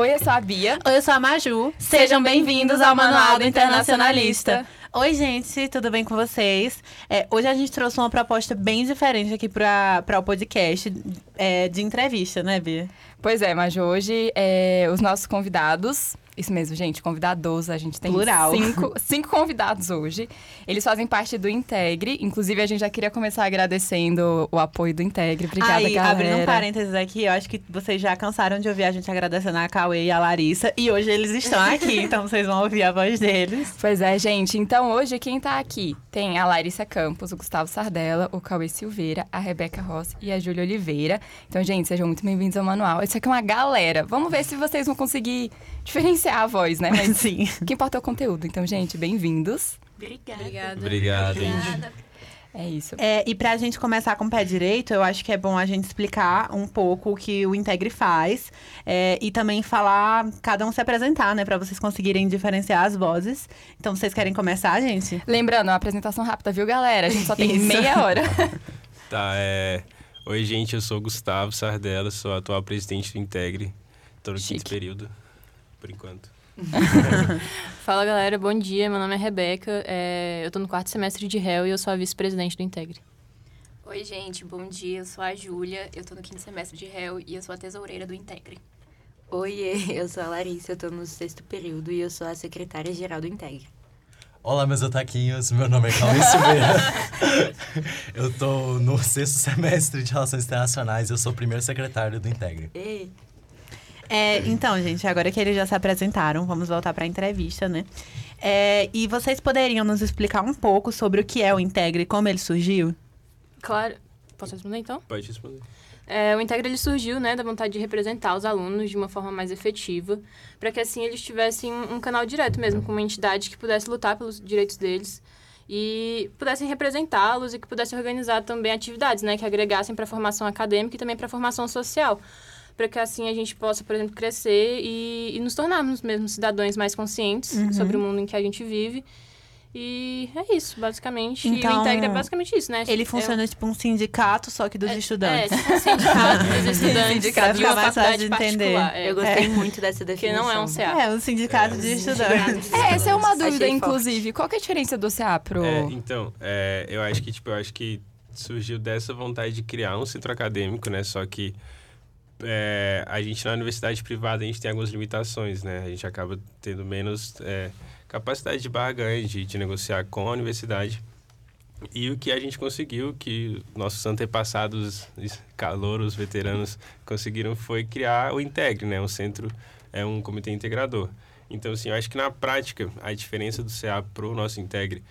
Oi, eu sou a Bia. Oi, eu sou a Maju. Sejam bem-vindos ao Manual do Internacionalista. Oi, gente, tudo bem com vocês? É, hoje a gente trouxe uma proposta bem diferente aqui para o podcast é, de entrevista, né, Bia? Pois é, Maju, hoje é, os nossos convidados isso mesmo, gente, convidados. A gente tem Plural. Cinco, cinco convidados hoje. Eles fazem parte do Integre. Inclusive, a gente já queria começar agradecendo o apoio do Integre. Obrigada, Aí, galera. abrindo um parênteses aqui, eu acho que vocês já cansaram de ouvir a gente agradecendo a Cauê e a Larissa. E hoje eles estão aqui, então vocês vão ouvir a voz deles. Pois é, gente. Então, hoje, quem tá aqui tem a Larissa Campos, o Gustavo Sardella, o Cauê Silveira, a Rebeca Ross e a Júlia Oliveira. Então, gente, sejam muito bem-vindos ao Manual. Isso aqui é uma galera. Vamos ver se vocês vão conseguir diferenciar a voz, né? Mas sim. O que importa é o conteúdo. Então, gente, bem-vindos. Obrigada. Obrigado, gente. É isso. É, e pra gente começar com o pé direito, eu acho que é bom a gente explicar um pouco o que o Integre faz é, e também falar, cada um se apresentar, né, pra vocês conseguirem diferenciar as vozes. Então, vocês querem começar, gente? Lembrando, uma apresentação rápida, viu, galera? A gente só tem Isso. meia hora. Tá, é... Oi, gente, eu sou o Gustavo Sardella, sou atual presidente do Integre. Tô no Chique. quinto período, por enquanto. Fala galera, bom dia. Meu nome é Rebeca. é, Eu tô no quarto semestre de réu e eu sou a vice-presidente do Integre. Oi, gente, bom dia. Eu sou a Júlia, eu tô no quinto semestre de réu e eu sou a tesoureira do Integre. Oiê, eu sou a Larissa, eu tô no sexto período e eu sou a secretária-geral do Integre. Olá, meus otaquinhos. Meu nome é Cauê Silveira. eu tô no sexto semestre de Relações Internacionais e eu sou o primeiro secretário do Integre. Ei, É, então, gente, agora que eles já se apresentaram, vamos voltar pra entrevista, né? É, e vocês poderiam nos explicar um pouco sobre o que é o Integre e como ele surgiu? Claro. Posso responder então? Pode responder. É, o Integre ele surgiu né, da vontade de representar os alunos de uma forma mais efetiva, para que assim eles tivessem um canal direto mesmo, com uma entidade que pudesse lutar pelos direitos deles e pudessem representá-los e que pudessem organizar também atividades né, que agregassem para a formação acadêmica e também para a formação social. Para que assim a gente possa, por exemplo, crescer e, e nos tornarmos mesmo cidadãos mais conscientes sobre o mundo em que a gente vive. E é isso, basicamente. e Então, o Integre é basicamente isso, né? Ele É- funciona tipo um sindicato, só que dos é, estudantes. É, tipo um sindicato dos estudantes Sindicato de uma faculdade de entender. particular. É, eu gostei muito dessa definição. não é um CA. É, um sindicato de estudantes. É, essa é uma Achei dúvida, forte. inclusive. Qual que é a diferença do CA pro... É, então, é, eu acho que, tipo, eu acho que surgiu dessa vontade de criar um centro acadêmico, né? Só que é, a gente na universidade privada a gente tem algumas limitações, né? A gente acaba tendo menos é, capacidade de barganha, de, de negociar com a universidade. E o que a gente conseguiu, que nossos antepassados, calouros, veteranos, conseguiram foi criar o Integre, né? Um centro, é um comitê integrador. Então, assim, eu acho que na prática, a diferença do CA para o nosso Integre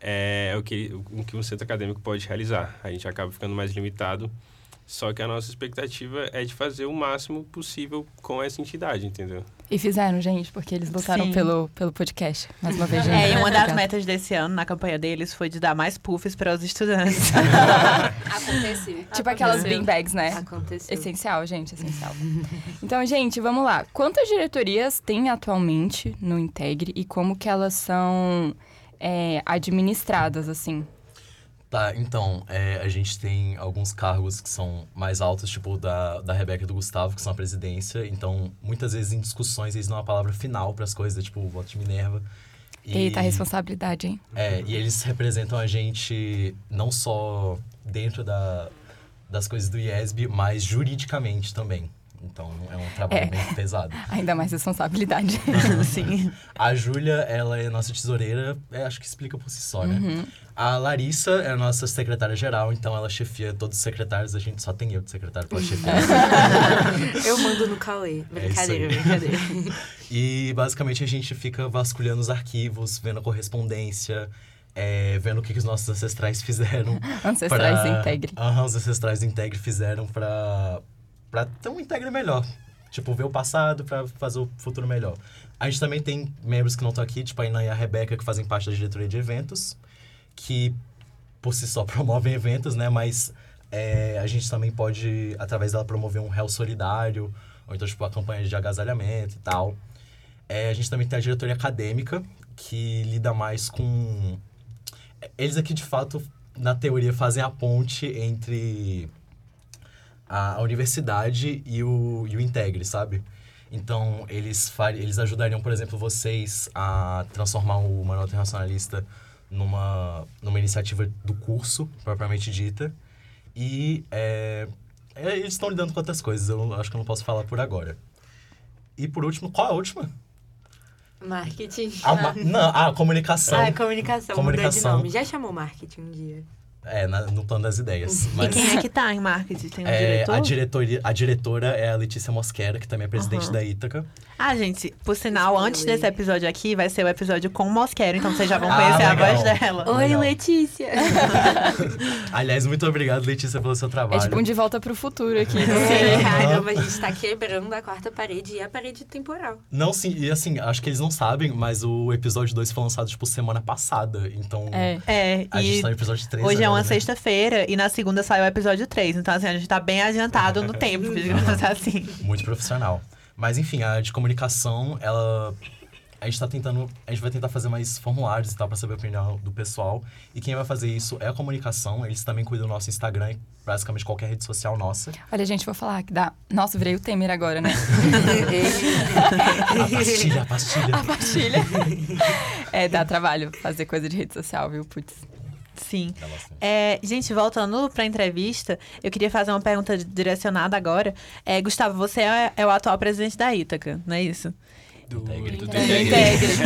é o que, o que um centro acadêmico pode realizar. A gente acaba ficando mais limitado, só que a nossa expectativa é de fazer o máximo possível com essa entidade, entendeu? E fizeram, gente, porque eles lutaram Sim. pelo, pelo podcast. Mais uma vez, gente. É, e uma das metas desse ano, na campanha deles, foi de dar mais puffs para os estudantes. Aconteceu. Tipo aquelas Aconteceu. beanbags, né? Aconteceu. Essencial, gente, essencial. então, gente, vamos lá. Quantas diretorias tem atualmente no Integre e como que elas são é, administradas, assim? Tá, então, é, a gente tem alguns cargos que são mais altos, tipo da, da Rebeca e do Gustavo, que são a presidência. Então, muitas vezes em discussões eles dão a palavra final para as coisas, tipo o voto de Minerva. E- Eita, responsabilidade, hein? É, e eles representam a gente não só dentro da, das coisas do IESB, mas juridicamente também. Então, é um trabalho É. bem pesado. Ainda mais responsabilidade. Sim. A Júlia, ela é nossa tesoureira, é, acho que explica por si só, né? Uhum. A Larissa é a nossa secretária-geral, então ela chefia todos os secretários, a gente só tem eu de secretário pra chefiar. Eu mando no Cauê. Brincadeira, É isso aí. brincadeira. E basicamente a gente fica vasculhando os arquivos, vendo a correspondência, é, vendo o que, que os nossos ancestrais fizeram. Ancestrais pra- Integre. Aham, os ancestrais do Integre fizeram pra, pra ter um Integre melhor. Tipo, ver o passado pra fazer o futuro melhor. A gente também tem membros que não estão aqui, tipo a Inan e a Rebeca, que fazem parte da diretoria de eventos, que por si só promovem eventos, né? Mas é, a gente também pode, através dela, promover um réu solidário, ou então, tipo, a campanha de agasalhamento e tal. É, a gente também tem a diretoria acadêmica, que lida mais com. Eles aqui, de fato, na teoria, fazem a ponte entre a, a universidade e o, e o Integre, sabe? Então, eles, eles ajudariam, por exemplo, vocês a transformar o Manual Internacionalista numa, numa iniciativa do curso, propriamente dita. E é, é, eles estão lidando com outras coisas, eu acho que eu não posso falar por agora. E por último, qual é a última? Marketing. A ma- não, a comunicação. Ah, comunicação. Comunicação. nome. Já chamou marketing um dia. É, na- no plano das ideias. E Mas, quem é que tá em marketing? Tem um é, diretor? a, diretoria, a diretora é a Letícia Mosquera, que também é presidente Aham. da Ítaca. Ah, gente, por sinal, antes desse episódio aqui, vai ser o episódio com o Mosquero, então vocês já vão Ah, conhecer a legal. voz dela. Oi, Legal. Letícia. Aliás, muito obrigado, Letícia, pelo seu É trabalho. tipo um de volta pro futuro aqui. É, caramba, a gente tá quebrando a quarta parede e a parede temporal. Não, sim, e assim, acho que eles não sabem, mas o episódio 2 foi lançado, tipo, semana passada. Então, É. É, a gente e tá no episódio 3 hoje é uma agora, né? sexta-feira e na segunda sai o episódio 3. Então, assim, a gente tá bem adiantado no tempo, digamos assim. Muito profissional. Mas, enfim, a de comunicação, ela... A gente tá tentando... A gente vai tentar fazer mais formulários e tal, pra saber a opinião do pessoal. E quem vai fazer isso é a comunicação. Eles também cuidam do nosso Instagram e basicamente qualquer rede social nossa. Olha, gente, vou falar que dá. Nossa, virei o Temer agora, né? A pastilha, a pastilha. A pastilha. É, dá trabalho fazer coisa de rede social, viu? Putz. Sim. É, gente, voltando pra entrevista, eu queria fazer uma pergunta direcionada agora. É, Gustavo, você é, é o atual presidente da Ítaca, não é isso? Do, Integre. do, do Integre.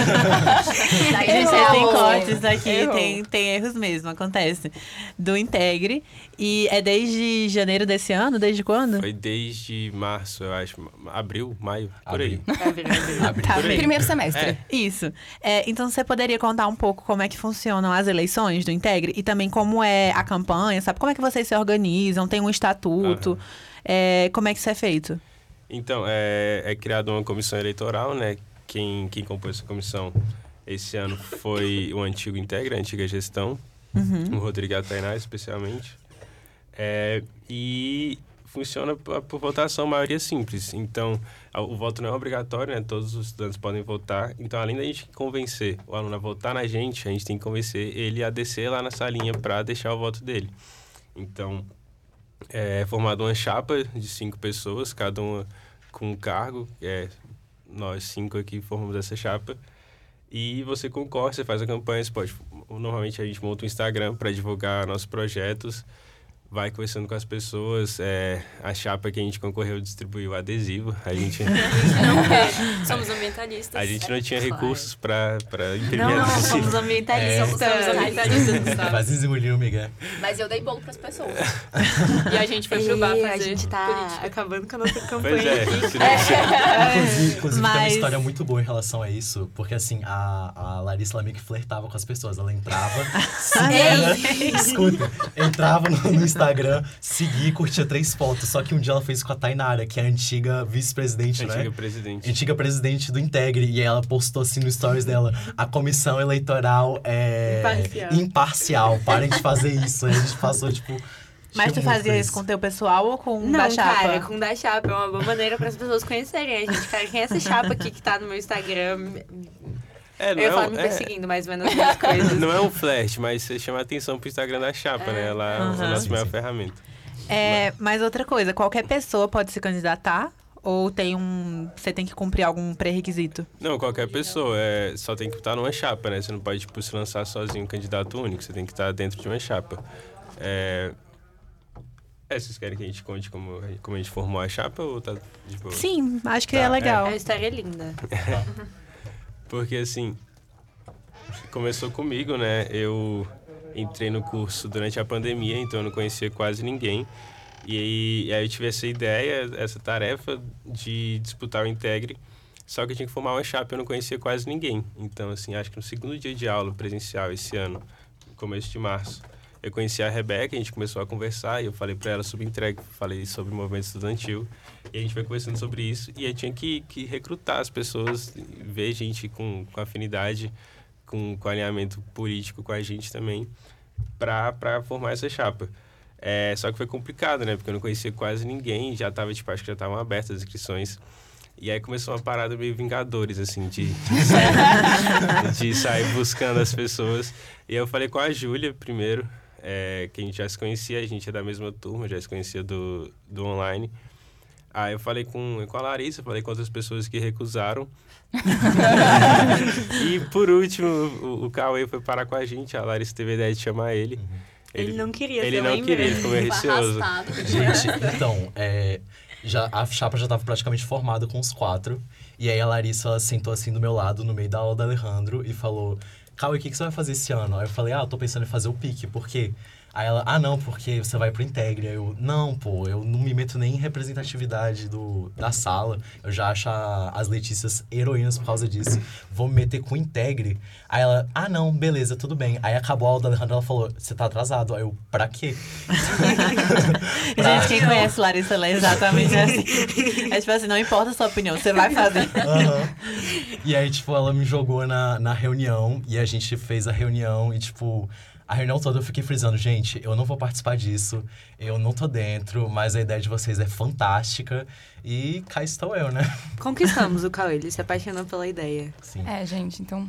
É, tem cortes aqui, Errou. tem, tem erros mesmo, acontece. Do Integre. E é desde janeiro desse ano? Desde quando? Foi desde março, eu acho. Abril, maio, por aí. Abril. Abril. Tá por aí. Primeiro semestre. Isso. É, então, você poderia contar um pouco como é que funcionam as eleições do Integre? E também como é a campanha, sabe? Como é que vocês se organizam? Tem um estatuto? É, como é que isso é feito? Então, é, é criada uma comissão eleitoral, né? Quem, quem compôs essa comissão esse ano foi o antigo Integra, a antiga gestão, o Rodrigo Atainá, especialmente. É, e funciona por, por votação, maioria simples. Então, o voto não é obrigatório, né? Todos os estudantes podem votar. Então, além da gente convencer o aluno a votar na gente, a gente tem que convencer ele a descer lá na salinha para deixar o voto dele. Então, é formada uma chapa de cinco pessoas, cada uma com um cargo. É, nós cinco aqui formamos essa chapa. E você concorre, você faz a campanha, você pode. Normalmente a gente monta um Instagram para divulgar nossos projetos, vai conversando com as pessoas. É, a chapa que a gente concorreu distribuiu adesivo. A gente, Não, porque somos ambientalistas. a gente não tinha Claro. recursos para imprimir Não, não, adesivo. somos ambientalistas. Somos, somos ambientalistas, desengolir o Miguel. Mas eu dei bolo pras pessoas. E a gente foi pro bar fazer a gente tá política. acabando com a nossa Pois campanha é, não- Inclusive, inclusive tem uma Mas- história muito boa em relação a isso, porque assim, a, a Larissa Lamick flertava com as pessoas. Ela entrava, seguia, escuta, entrava no, no Instagram, seguia e curtia três fotos. Só que um dia ela fez com a Tainara, que é a antiga vice-presidente, Antiga né? presidente. Antiga presidente do Integre, e ela postou assim no stories dela: a comissão eleitoral é Imparcial. imparcial, parem de fazer isso. Aí a gente passou, tipo. Mas tu fazia isso com o teu pessoal ou com o Não, da chapa? cara, com da chapa é uma boa maneira para as pessoas conhecerem a gente. Cara, quem é essa chapa aqui que tá no meu Instagram? É, Eu ia é falar um- me é- perseguindo, mais ou menos as coisas. Não é um flash, mas você chama a atenção pro Instagram da chapa, né? Ela é a nossa maior ferramenta. É, mas outra coisa, qualquer pessoa pode se candidatar? Ou tem um. Você tem que cumprir algum pré-requisito? Não, qualquer pessoa. É, só tem que estar numa chapa, né? Você não pode, tipo, se lançar sozinho, um candidato único. Você tem que estar dentro de uma chapa. É... é, vocês querem que a gente conte como, como a gente formou a chapa ou tá de boa? Sim, acho que Tá, é é. legal. A história é linda. Porque, assim, começou comigo, né? Eu entrei no curso durante a pandemia, então eu não conhecia quase ninguém. E aí, e aí eu tive essa ideia, essa tarefa de disputar o Integre. Só que eu tinha que formar uma chapa eu não conhecia quase ninguém. Então, assim, acho que no segundo dia de aula presencial esse ano, no começo de março, eu conheci a Rebeca, a gente começou a conversar e eu falei para ela sobre entrega, falei sobre o movimento estudantil. E a gente foi conversando sobre isso e aí tinha que, que recrutar as pessoas, ver gente com, com afinidade, com, com alinhamento político com a gente também, para formar essa chapa. É, só que foi complicado, né? Porque eu não conhecia quase ninguém, já tava, tipo, acho que já estavam abertas as inscrições. E aí começou uma parada meio Vingadores, assim, de, de, sair, de sair buscando as pessoas. E eu falei com a Júlia primeiro, é, que a gente já se conhecia, a gente é da mesma turma, já se conhecia do, do online. Aí eu falei com, com a Larissa, falei com outras pessoas que recusaram. e por último, o, o Cauê foi parar com a gente. A Larissa teve a ideia de chamar ele. Ele, não queria Ele não queria, ele ficou meio receoso. Gente, então, é, já, a chapa já tava praticamente formada com os quatro. E aí a Larissa ela sentou assim do meu lado, no meio da aula do Alejandro, e falou: Cauê, o que, que você vai fazer esse ano? Aí eu falei: Ah, eu tô pensando em fazer o pique, por quê? Aí ela, ah, não, porque você vai pro Integre. Aí eu, não, pô, eu não me meto nem em representatividade do, da sala. Eu já acho a- as Letícias heroínas por causa disso. Vou me meter com o Integre. Aí ela, ah, não, beleza, tudo bem. Aí acabou a aula da Alejandra, ela falou, você tá atrasado. Aí eu, pra quê? Gente, quem conhece Larissa, ela é exatamente assim. É tipo assim, não importa a sua opinião, você vai fazer. Aham. E aí, tipo, ela me jogou na, na reunião e a gente fez a reunião e, tipo, a reunião toda eu fiquei frisando, gente, eu não vou participar disso, eu não tô dentro, mas a ideia de vocês é fantástica e cá estou eu, né? Conquistamos o Cauê, ele se apaixonou pela ideia. Sim. É, gente, então.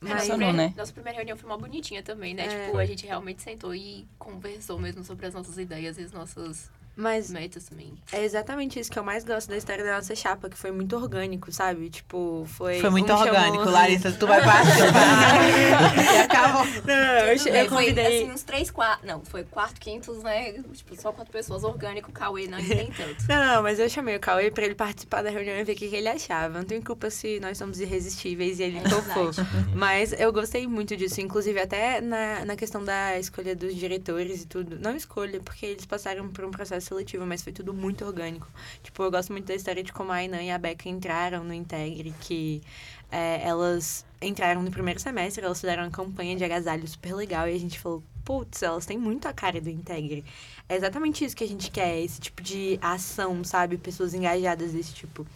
Nossa Funcionou, primeira, né? nossa primeira reunião foi uma bonitinha também, né? É. Tipo, a gente realmente sentou e conversou mesmo sobre as nossas ideias e as nossas Mas metas também. é exatamente isso que eu mais gosto da história da nossa chapa, que foi muito orgânico, sabe? Tipo, foi. Foi muito um orgânico, chamou- Larissa. Tu vai participar. e acabou. Não, eu, Tudo eu bem, foi convidei. assim, uns três, quatro. Não, foi quatro quintos, né? Tipo, só quatro pessoas orgânico, Cauê, não, nem tanto. Não, mas eu chamei o Cauê pra ele participar da reunião e ver o que, que ele achava. Não tem culpa se nós somos irresistíveis e ele É topou. verdade. Mas eu gostei muito disso, inclusive até na, na questão da escolha dos diretores e tudo. Não escolha, porque eles passaram por um processo seletivo, mas foi tudo muito orgânico. Tipo, eu gosto muito da história de como a Ainan e a Becca entraram no Integre, que é, elas entraram no primeiro semestre, elas fizeram uma campanha de agasalho super legal e a gente falou, putz, elas têm muito a cara do Integre. É exatamente isso que a gente quer, esse tipo de ação, sabe? Pessoas engajadas desse tipo.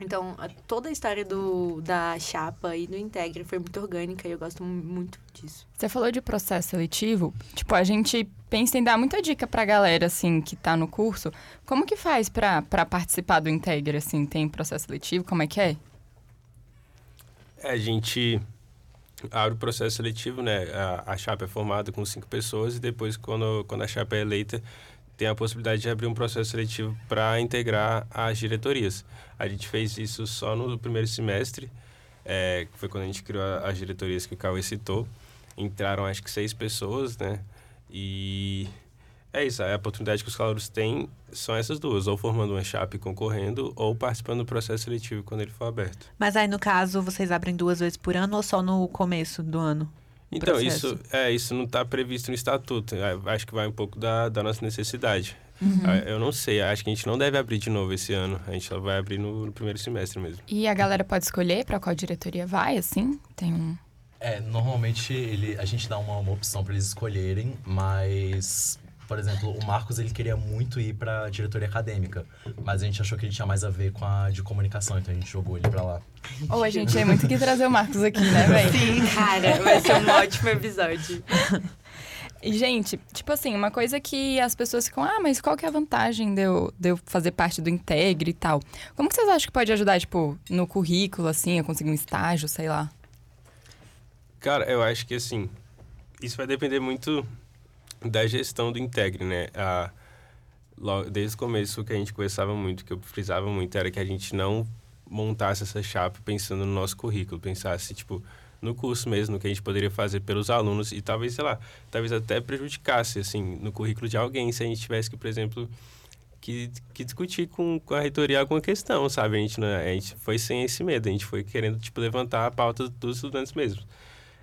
Então, a- toda a história do, da chapa e do Integre foi muito orgânica e eu gosto mu- muito disso. Você falou de processo seletivo. Tipo, a gente pensa em dar muita dica pra galera, assim, que tá no curso. Como que faz pra, pra participar do Integre, assim? Tem processo seletivo? Como é que é? É, a gente abre o processo seletivo, né? A, a chapa é formada com cinco pessoas e depois, quando, quando a chapa é eleita, tem a possibilidade de abrir um processo seletivo para integrar as diretorias. A gente fez isso só no primeiro semestre, é, foi quando a gente criou as diretorias que o Cauê citou. Entraram, acho que, seis pessoas, né? E é isso, a oportunidade que os calouros têm são essas duas, ou formando uma chapa concorrendo, ou participando do processo seletivo quando ele for aberto. Mas aí, no caso, vocês abrem duas vezes por ano ou só no começo do ano? Então, processo. isso, é, isso não está previsto no estatuto. É, Acho que vai um pouco da, da nossa necessidade. Uhum. Ah, Eu não sei, acho que a gente não deve abrir de novo esse ano. A gente só vai abrir no, no primeiro semestre mesmo. E a galera pode escolher pra qual diretoria vai, assim? Tem um. É, normalmente ele, a gente dá uma, uma opção para eles escolherem, mas, por exemplo, o Marcos ele queria muito ir para diretoria acadêmica, mas a gente achou que ele tinha mais a ver com a de comunicação, então a gente jogou ele para lá. Ou a gente é muito que trazer o Marcos aqui, né, velho? Sim, cara, vai ser um ótimo episódio. E, gente, tipo assim, uma coisa que as pessoas ficam, ah, mas qual que é a vantagem de eu, de eu fazer parte do Integre e tal? Como que vocês acham que pode ajudar, tipo, no currículo, assim, a conseguir um estágio, sei lá? Cara, eu acho que assim, isso vai depender muito da gestão do Integre, né? A, logo, desde o começo, o que a gente conversava muito, que eu frisava muito, era que a gente não montasse essa chapa pensando no nosso currículo, pensasse, tipo, no curso mesmo, no que a gente poderia fazer pelos alunos e talvez, sei lá, talvez até prejudicasse, assim, no currículo de alguém, se a gente tivesse que, por exemplo, que, que discutir com, com a reitoria alguma questão, sabe? A gente, não, a gente foi sem esse medo, a gente foi querendo, tipo, levantar a pauta dos estudantes mesmo.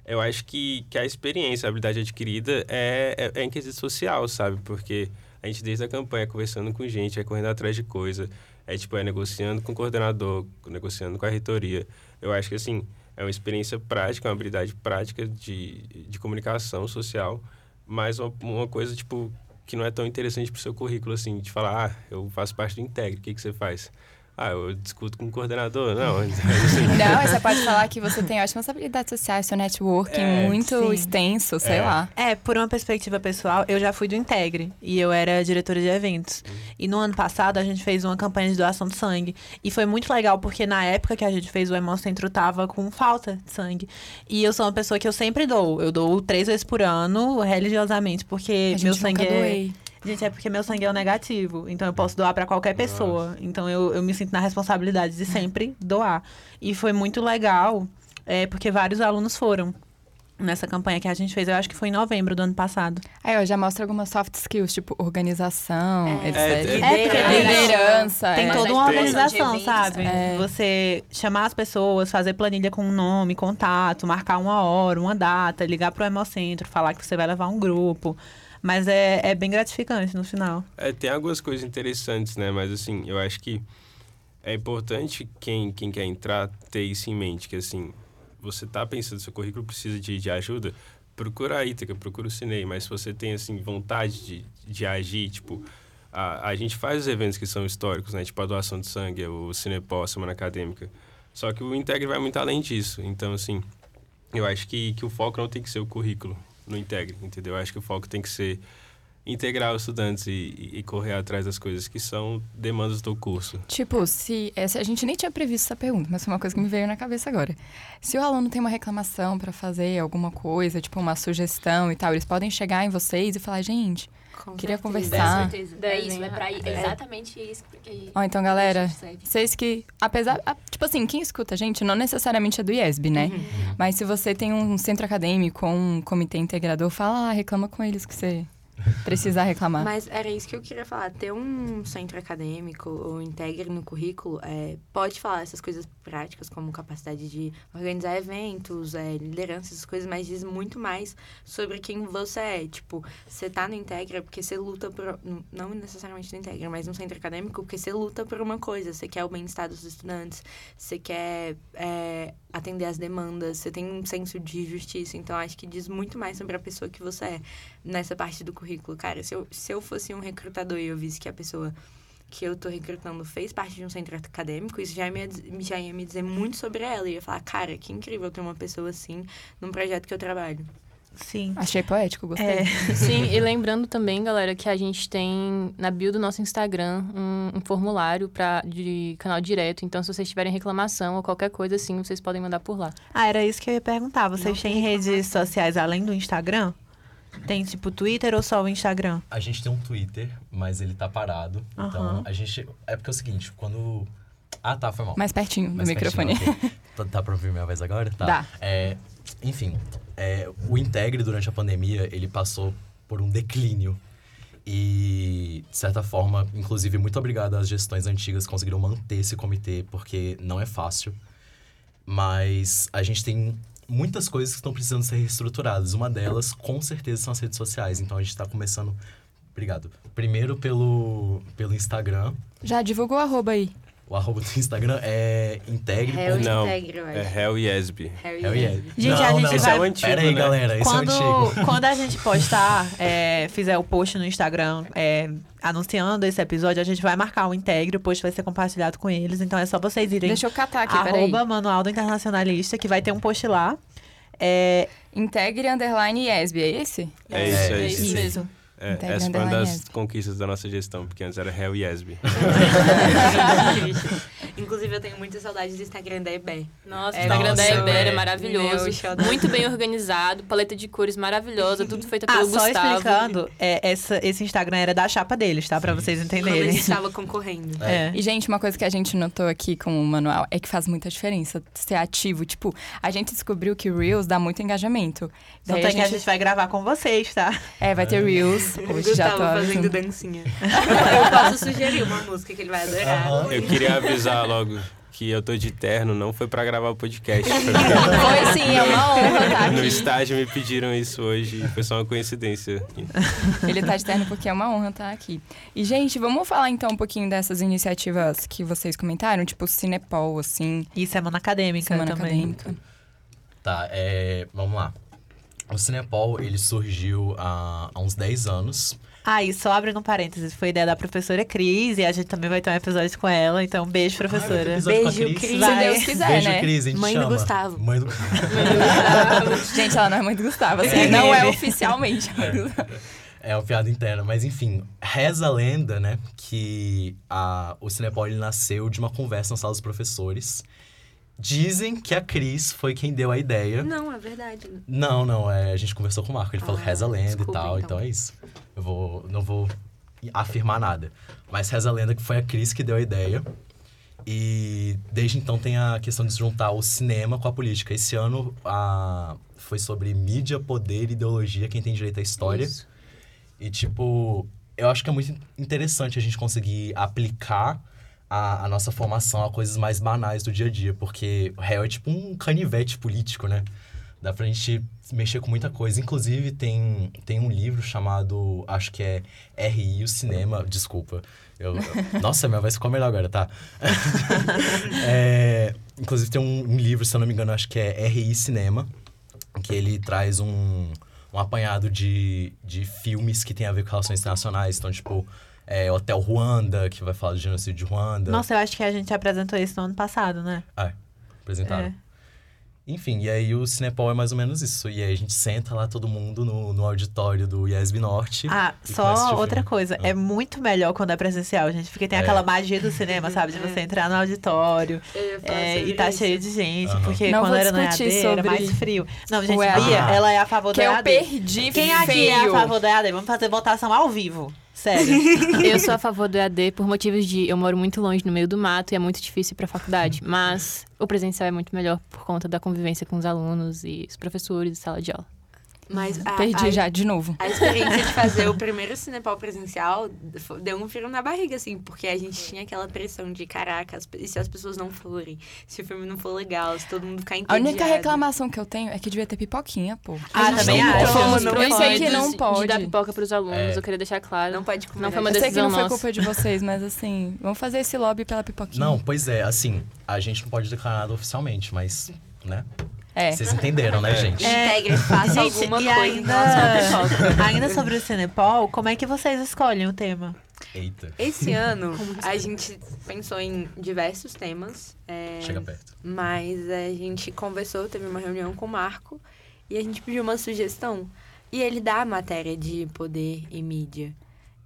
Eu acho que, que a experiência, a habilidade adquirida é, é, é em quesito social, sabe? Porque a gente, desde a campanha, conversando com gente, é correndo atrás de coisa, é, tipo, é negociando com o coordenador, negociando com a reitoria. Eu acho que, assim, é uma experiência prática, uma habilidade prática de, de comunicação social, mas uma, uma coisa, tipo, que não é tão interessante pro seu currículo, assim, de falar, ah, eu faço parte do Integre, o que, que você faz? Ah, eu discuto com o coordenador. Não, Não, mas você pode falar que você tem ótimas habilidades sociais, seu networking É, muito sim. extenso, sei É. lá. É, por uma perspectiva pessoal, eu já fui do Integre e eu era diretora de eventos. E no ano passado a gente fez uma campanha de doação de sangue. E foi muito legal porque na época que a gente fez o Hemocentro tava com falta de sangue. E eu sou uma pessoa que eu sempre dou. Eu dou três vezes por ano, religiosamente, porque A gente meu nunca sangue é. doei. Gente, é porque meu sangue é o negativo. Então eu posso doar pra qualquer pessoa. Então eu, eu me sinto na responsabilidade de sempre doar. E foi muito legal, é, porque vários alunos foram nessa campanha que a gente fez. Eu acho que foi em novembro do ano passado. Aí, ó, já mostra algumas soft skills, tipo organização, É. etc. É, É, porque Liderança. Tem é. toda uma organização, sabe? é. Você chamar as pessoas, fazer planilha com nome, contato, marcar uma hora, uma data, ligar pro Hemocentro, falar que você vai levar um grupo. Mas é, é bem gratificante no final. É, tem algumas coisas interessantes, né? Mas assim, eu acho que é importante quem, quem quer entrar ter isso em mente, que assim, você tá pensando, seu currículo precisa de, de ajuda, procura a Ítaca, procura o Cinei, mas se você tem, assim, vontade de, de agir, tipo, a, a gente faz os eventos que são históricos, né? Tipo a doação de sangue, o Cinepó, a Semana Acadêmica. Só que o Integre vai muito além disso. Então, assim, eu acho que, que o foco não tem que ser o currículo no Integre, entendeu? Eu acho que o foco tem que ser integrar os estudantes e, e- correr atrás das coisas que são demandas do curso. Tipo, se essa, a gente nem tinha previsto essa pergunta, mas foi uma coisa que me veio na cabeça agora. Se o aluno tem uma reclamação pra fazer alguma coisa, tipo uma sugestão e tal, eles podem chegar em vocês e falar, gente, Com Queria certeza. conversar. Com certeza. É Devem, isso, é pra é. exatamente isso. Porque ó, então galera, vocês que, apesar, tipo assim, quem escuta a gente não necessariamente é do IESB, né? Mas se você tem um centro acadêmico ou um comitê integrador, fala lá, reclama com eles que você precisar reclamar. Mas era isso que eu queria falar. Ter um centro acadêmico ou integre no currículo é, pode falar essas coisas práticas, como capacidade de organizar eventos, é, liderança, essas coisas, mas diz muito mais sobre quem você é. Tipo, você tá no Integra porque você luta por. Não necessariamente no Integra, mas no centro acadêmico, porque você luta por uma coisa. Você quer o bem-estar dos estudantes, você quer é, atender às demandas, você tem um senso de justiça. Então, acho que diz muito mais sobre a pessoa que você é nessa parte do currículo. Cara, se eu, se eu fosse um recrutador e eu visse que a pessoa que eu tô recrutando fez parte de um centro acadêmico, isso já, me ia, diz- já ia me dizer muito sobre ela. Eu ia falar, cara, que incrível ter uma pessoa assim num projeto que eu trabalho. Sim. Achei poético, gostei. É. Sim, e lembrando também, galera, que a gente tem na bio do nosso Instagram um, um formulário pra, de canal direto. Então, se vocês tiverem reclamação ou qualquer coisa assim, vocês podem mandar por lá. Ah, era isso que eu ia perguntar. Vocês Não têm redes sociais além do Instagram? Tem tipo Twitter ou só o Instagram? A gente tem um Twitter, mas ele tá parado. Então, Aham. a gente... É porque é o seguinte, quando... Ah, tá, foi mal. Mais pertinho do Mais microfone. pertinho, ok. Tá- Dá pra ouvir minha voz agora? Tá. Dá. É, enfim, é, o Integre, durante a pandemia, ele passou por um declínio. E, de certa forma, inclusive, muito obrigado às gestões antigas que conseguiram manter esse comitê, porque não é fácil. Mas a gente tem muitas coisas que estão precisando ser reestruturadas. Uma delas, com certeza, são as redes sociais. Então, a gente está começando... Obrigado. Primeiro pelo, pelo Instagram. Já divulgou o arroba aí. O arroba do Instagram é integre. Hell Não, Integre, eu acho. É Hell Yesby. Hell É. Gente, a gente Esse vai- é o antigo, Pera aí, né? galera. Esse é o antigo. Quando, quando a gente postar, é, fizer o post no Instagram é, anunciando esse episódio, a gente vai marcar o Integre, o post vai ser compartilhado com eles. Então é só vocês irem Deixa eu catar aqui, peraí. arroba Manual do Internacionalista, que vai ter um post lá. É, Integre underline IESB, é esse? É isso, é, É isso. isso mesmo. É, essa foi uma das conquistas da nossa gestão, porque antes era Hell Yesby. Inclusive, eu tenho muita saudade do Instagram da EBE. Nossa, o É, Instagram da nossa, Eber é é. maravilhoso. Muito bem organizado, paleta de cores maravilhosa, tudo feito ah, pelo só Gustavo. explicando, é, essa, esse Instagram era da chapa deles, tá? Pra vocês Quando a entenderem. gente estava concorrendo. É. E, gente, uma coisa que a gente notou aqui com o manual é que faz muita diferença ser ativo. Tipo, a gente descobriu que o Reels dá muito engajamento. Então tem que a gente vai gravar com vocês, tá? É, vai ter Reels. Hoje já Gustavo tô fazendo avisando. dancinha. eu posso sugerir uma música que ele vai adorar. Aham. Eu queria avisar logo que eu tô de terno, não foi pra gravar o podcast. Foi sim, é uma honra tá no estágio me pediram isso hoje foi só uma coincidência. Ele tá de terno porque é uma honra estar aqui. E, gente, vamos falar então um pouquinho dessas iniciativas que vocês comentaram, tipo o Cinepol, assim, E semana acadêmica Semana também. Acadêmica. Tá, é, vamos lá. O Cinepol, ele surgiu há, há uns 10 anos. Ah, e só abrindo um parênteses, foi ideia da professora Cris e a gente também vai ter um episódio com ela, então beijo, Ah, vai ter professora. episódio com a Beijo, Cris. Cris. Se. Deus quiser, Beijo, né? Cris, a gente Mãe do chama. Gustavo. Mãe do Gente, ela não é mãe do Gustavo, assim, É. não é oficialmente. É uma piada interna, mas enfim, reza a lenda, né, que a, o Cinepol nasceu de uma conversa na sala dos professores. Dizem que a Cris foi quem deu a ideia. Não, é verdade. Não, não, é, a gente conversou com o Marco, ele falou Ah, reza a lenda e desculpa, tal, então. então. é isso. Eu vou, não vou afirmar nada. Mas reza a lenda que foi a Cris que deu a ideia. E desde então tem a questão de se juntar o cinema com a política. Esse ano a... foi sobre mídia, poder, ideologia, quem tem direito à história. Isso. E, tipo, eu acho que é muito interessante a gente conseguir aplicar a, a nossa formação a coisas mais banais do dia a dia, porque o réu é tipo um canivete político, né? Dá pra gente mexer com muita coisa. Inclusive, tem, tem um livro chamado, acho que é RI o Cinema. Desculpa. Eu, eu- nossa, minha voz ficou melhor agora, tá? É, inclusive, tem um, um livro, se eu não me engano, acho que é RI Cinema, que ele traz um, um apanhado de, de filmes que tem a ver com relações internacionais. Então, tipo, é, Hotel Ruanda, que vai falar do genocídio de Ruanda. Nossa, eu acho que a gente apresentou isso no ano passado, né? Ah, apresentaram. É. Enfim, e aí o Cinepol é mais ou menos isso. E aí a gente senta lá todo mundo no, no auditório do IESB Norte. Ah, só outra filme. coisa. Ah. É muito melhor quando é presencial, gente. Porque tem É. aquela magia do cinema, sabe? De você entrar no auditório Eu é, e tá isso. cheio de gente. Aham. Porque Não quando era no EAD era mais frio. Não, gente. Bia, ela é a favor Que eu EAD. perdi Quem aqui feio. é a favor do EAD? Vamos fazer votação ao vivo. Sério. Eu sou a favor do EAD por motivos de eu moro muito longe no meio do mato e é muito difícil ir pra faculdade. Mas o presencial é muito melhor por conta da convivência com os alunos e os professores e sala de aula. Mas a, Perdi a- já, de novo. A experiência de fazer o primeiro Cinepal presencial deu um frio na barriga, assim, porque a gente tinha aquela pressão de, caraca, e se as pessoas não forem? Se o filme não for legal, se todo mundo ficar A entediado? única reclamação que eu tenho é que devia ter pipoquinha, pô. Ah, A também não acho. pode. Não eu sei que não De- pode. De dar pipoca pros alunos, É. eu queria deixar claro. Não pode comer. Não foi uma Eu sei que decisão não foi culpa de vocês, mas assim, vamos fazer esse lobby pela pipoquinha. Não, pois é, assim, a gente não pode declarar nada oficialmente, mas, né? É. Vocês entenderam, né, É. gente? Integre, faça gente, alguma e coisa ainda, ainda sobre o Cinepol, como é que vocês escolhem o tema? Eita, Esse ano, a gente pensou em diversos temas. é, chega perto. Mas a gente conversou, teve uma reunião com o Marco e a gente pediu uma sugestão. E ele dá a matéria de poder e mídia.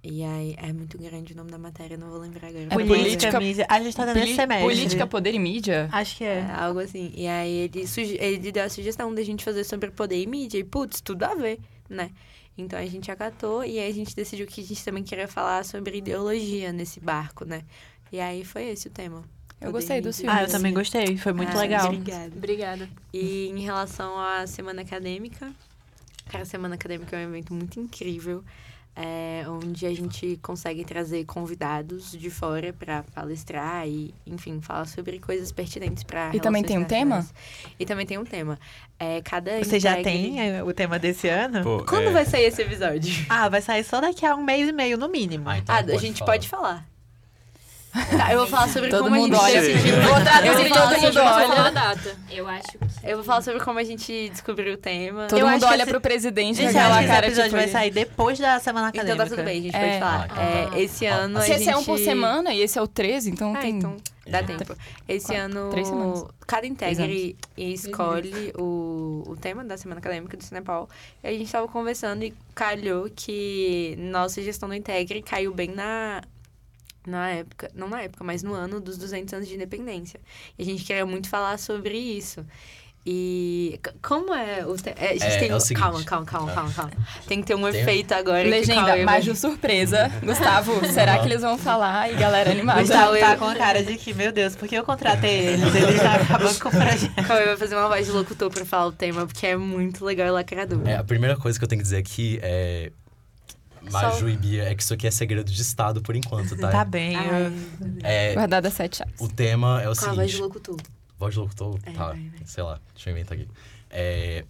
E aí é muito grande o nome da matéria, não vou lembrar agora. É política, política- mídia. A gente tá dando esse semestre. Política, poder e mídia? Acho que É, é. algo assim. E aí ele, ele deu a sugestão da gente fazer sobre poder e mídia. E, putz, tudo a ver, né? Então a gente acatou e aí a gente decidiu que a gente também queria falar sobre ideologia nesse barco, né? E aí foi esse o tema. Eu gostei e dos mídia. Ah, eu também gostei. Foi muito Ah, legal. Obrigada. Obrigada. E em relação à semana acadêmica, cara, a semana acadêmica é um evento muito incrível, é, onde a gente consegue trazer convidados de fora para palestrar e, enfim, falar sobre coisas pertinentes para E também tem um tema? E também tem um tema. É, cada Você já integre- tem é, o tema desse ano? Pô, Quando é, vai sair esse episódio? Ah, vai sair só daqui a um mês e meio, no mínimo. Ah, então Ah, a gente falar. pode falar. Tá, eu vou falar sobre Todo como mundo a gente olha. decidiu. Vou traduzir, Eu todo mundo olha. Data. Acho que. Eu vou falar sobre como a gente descobriu o tema. Todo Eu mundo acho que olha esse- pro presidente Gente, aquela que esse cara episódio tipo... vai sair depois da semana acadêmica. Então tá tudo bem, a gente É. pode falar. Ah, É, esse ano Se gente... esse é um por semana e esse é o 13, então Ah, tem... então dá tempo. Esse Quatro- ano, três semanas. cada integre escolhe o, o tema da semana acadêmica do Cinepal. E a gente tava conversando e calhou que nossa gestão do integre caiu bem na... Na época, não na época, mas no ano dos 200 anos de independência. E a gente queria muito falar sobre isso. E como é o. Te... é, a gente É, tem é um- o seguinte. calma, calma, calma, calma, calma. Tem que ter um Tem- efeito agora. que Legenda, vai- Maju surpresa. Gustavo, será que eles vão falar? E galera animada. Gustavo tá com a cara de que, meu Deus, por que eu contratei eles? Ele tá acabando com o projeto. Cauê vai fazer uma voz de locutor pra falar o tema, porque é muito legal e lacrador. É, a primeira coisa que eu tenho que dizer aqui é. Maju e Bia, é que isso aqui é segredo de Estado por enquanto, tá? Tá bem. Ai, É, Guardada sete chaves. o tema é o com a voz de seguinte. locutor. Voz de locutor? É, tá, vai. sei lá, deixa eu inventar aqui. É.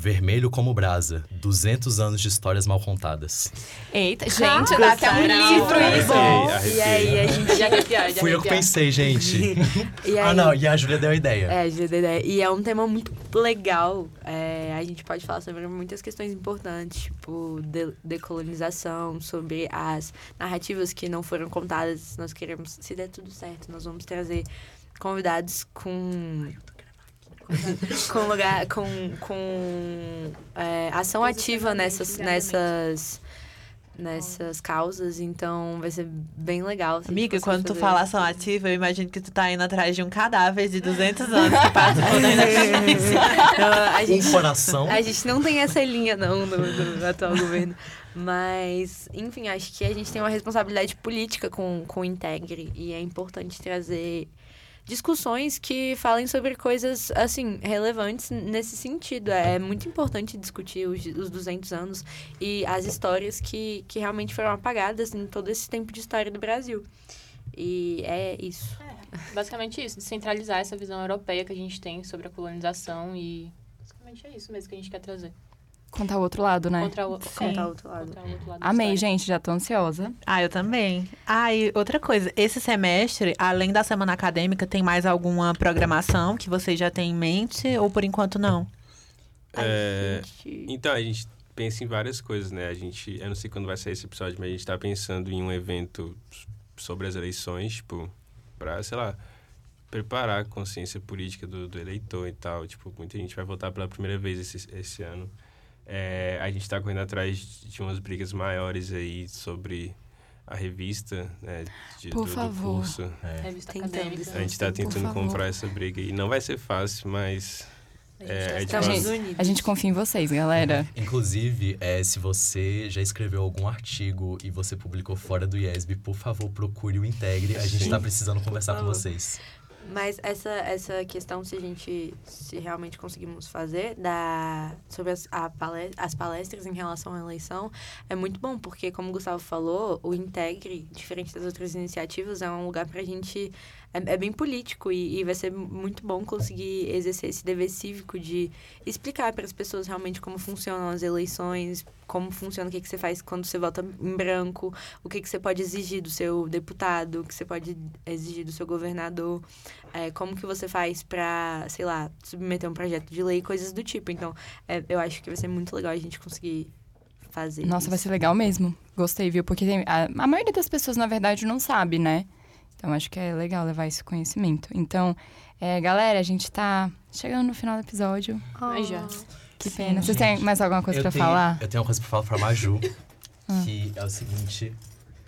Vermelho como brasa, 200 anos de histórias mal contadas. Eita, gente, dá até um livro isso. E aí a gente já arrepiar, já Fui eu que pensei, gente. E aí, ah, não, e a Júlia deu a ideia. É, já dei ideia. E é um tema muito legal. É, a gente pode falar sobre muitas questões importantes, tipo de- decolonização, sobre as narrativas que não foram contadas. Nós queremos, se der tudo certo, nós vamos trazer convidados com com lugar com, com é, ação ativa nessas nessas nessas causas, então vai ser bem legal. se Amiga, quando tu fazer fala ação ativa, eu imagino que tu tá indo atrás de um cadáver de 200 anos que participou da independência. Não, a Um coração. a gente não tem essa linha, não, no, no atual governo. Mas, enfim, acho que a gente tem uma responsabilidade política com, com o Integre. E é importante trazer discussões que falem sobre coisas, assim, relevantes nesse sentido. É muito importante discutir os, os 200 anos e as histórias que, que realmente foram apagadas em todo esse tempo de história do Brasil. E é isso. Basicamente isso, descentralizar essa visão europeia que a gente tem sobre a colonização e basicamente é isso mesmo que a gente quer trazer. Contar o outro lado, né? Contra o, Contar o outro lado. contra o outro lado Amei, história. gente, já tô ansiosa. Ah, eu também. Ah, e outra coisa, esse semestre, além da semana acadêmica, tem mais alguma programação que vocês já têm em mente ou por enquanto não? A É, gente- Então, a gente pensa em várias coisas, né? A gente, eu não sei quando vai sair esse episódio, mas a gente tá pensando em um evento sobre as eleições, tipo, pra, sei lá, preparar a consciência política do, do eleitor e tal. Tipo, muita gente vai votar pela primeira vez esse, esse ano. É, a gente tá correndo atrás de umas brigas maiores aí sobre a revista, né? de- Por do, do favor. curso. É. Revista acadêmica. A gente tá Por tentando comprar essa briga e não vai ser fácil, mas A gente é, tá é Gente. A gente confia em vocês, galera. Inclusive, é, se você já escreveu algum artigo e você publicou fora do IESB, por favor, procure o Integre. A gente Sim. tá precisando conversar com vocês. Mas essa, essa questão, se a gente, se realmente conseguimos fazer, da, sobre as, a pale- as palestras em relação à eleição, é muito bom, porque, como o Gustavo falou, o Integre, diferente das outras iniciativas, é um lugar pra gente. É, é bem político e, e vai ser muito bom conseguir exercer esse dever cívico de explicar para as pessoas realmente como funcionam as eleições, como funciona, o que, que você faz quando você vota em branco, o que, que você pode exigir do seu deputado, o que você pode exigir do seu governador é, como que você faz pra, sei lá, submeter um projeto de lei, coisas do tipo. Então, é, eu acho que vai ser muito legal a gente conseguir fazer Nossa, isso. vai ser legal mesmo. Gostei, viu? Porque tem- a, a maioria das pessoas, na verdade, não sabe, né? Então, acho que é legal levar esse conhecimento. Então, é, galera, a gente tá chegando no final do episódio. Mas já. Que Sim, pena. Vocês têm mais alguma coisa tenho, falar? Eu tenho uma coisa pra falar pra Maju, que é o seguinte.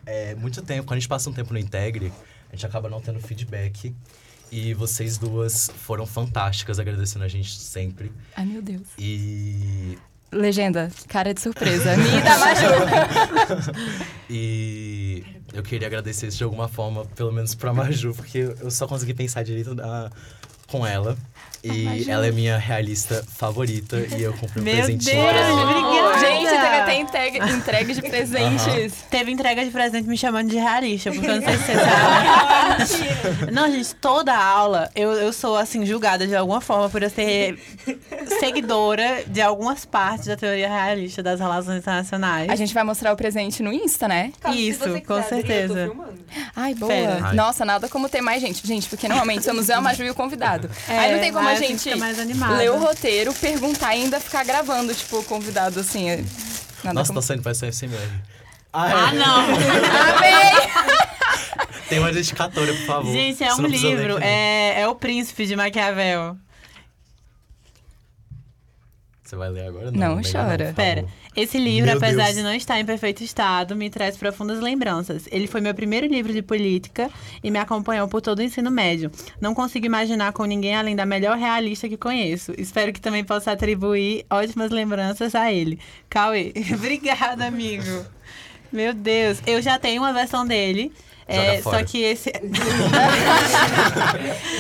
É, muito tempo, quando a gente passa um tempo no Integre, a gente acaba não tendo feedback. E vocês duas foram fantásticas, agradecendo a gente sempre. Ai, meu Deus. E Legenda, cara de surpresa. Me dá Maju. E eu queria agradecer isso de alguma forma, pelo menos pra Maju, porque eu só consegui pensar direito na- com ela. E Maju. ela é minha realista favorita e eu comprei um Meu presentinho Deus, pra ela. obrigada! Gente, teve até entrega, entrega de presentes. Teve entrega de presente me chamando de realista, porque eu não sei se você sabe. não, gente, toda aula eu, eu sou, assim, julgada de alguma forma por eu ser seguidora de algumas partes da teoria realista das relações internacionais. A gente vai mostrar o presente no Insta, né? Isso, com certeza. Ai, boa. Ai. Nossa, nada como ter mais gente. Gente, porque normalmente somos eu, a Maju e o convidado. Aí não tem como a assim gente ler o roteiro, perguntar e ainda ficar gravando, tipo, o convidado, assim. é- Nada Nossa, como... tá saindo pra SMR. Ah, não! Tem uma dedicatória, por favor. Gente, é um livro. É, é O Príncipe de Maquiavel. Você vai ler agora? Não, melhor chora. por Pera. Esse livro, Meu apesar Deus. de não estar em perfeito estado, me traz profundas lembranças. Ele foi meu primeiro livro de política e me acompanhou por todo o ensino médio. Não consigo imaginar com ninguém além da melhor realista que conheço. Espero que também possa atribuir ótimas lembranças a ele. Cauê, obrigada, amigo. Meu Deus, eu já tenho uma versão dele. É, fora. só que esse.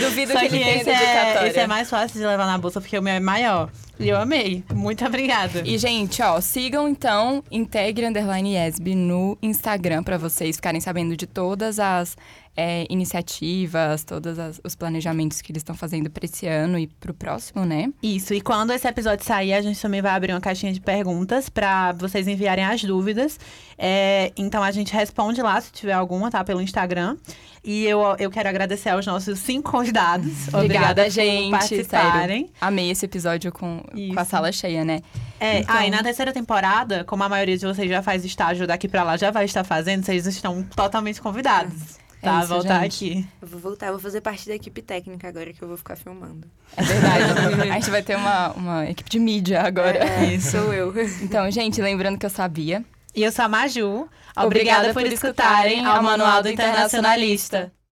Duvido Só que que ele tenha esse é, esse é mais fácil de levar na bolsa porque o meu é maior. E eu amei. Muito obrigada. E, gente, ó, sigam então Integre Underline ESB no Instagram pra vocês ficarem sabendo de todas as é, iniciativas, todos as- os planejamentos que eles estão fazendo pra esse ano e pro próximo, né? Isso, e quando esse episódio sair, a gente também vai abrir uma caixinha de perguntas pra vocês enviarem as dúvidas. É, então a gente responde lá, se tiver alguma, tá? Pelo Instagram. E eu, eu quero agradecer aos nossos cinco convidados. Obrigada, por gente. participarem. Sério. Amei esse episódio com, Isso. com a sala cheia, né? É, Então- Ah, e na terceira temporada, como a maioria de vocês já faz estágio daqui pra lá, já vai estar fazendo, vocês estão totalmente convidados. É Tá? isso, Voltar gente. aqui. Eu vou voltar, vou fazer parte da equipe técnica agora que eu vou ficar filmando. É verdade. a gente vai ter uma, uma equipe de mídia agora. É, sou eu. Então, gente, lembrando que eu sabia E eu sou a Maju. Obrigada, por escutarem ao Manual do Internacionalista.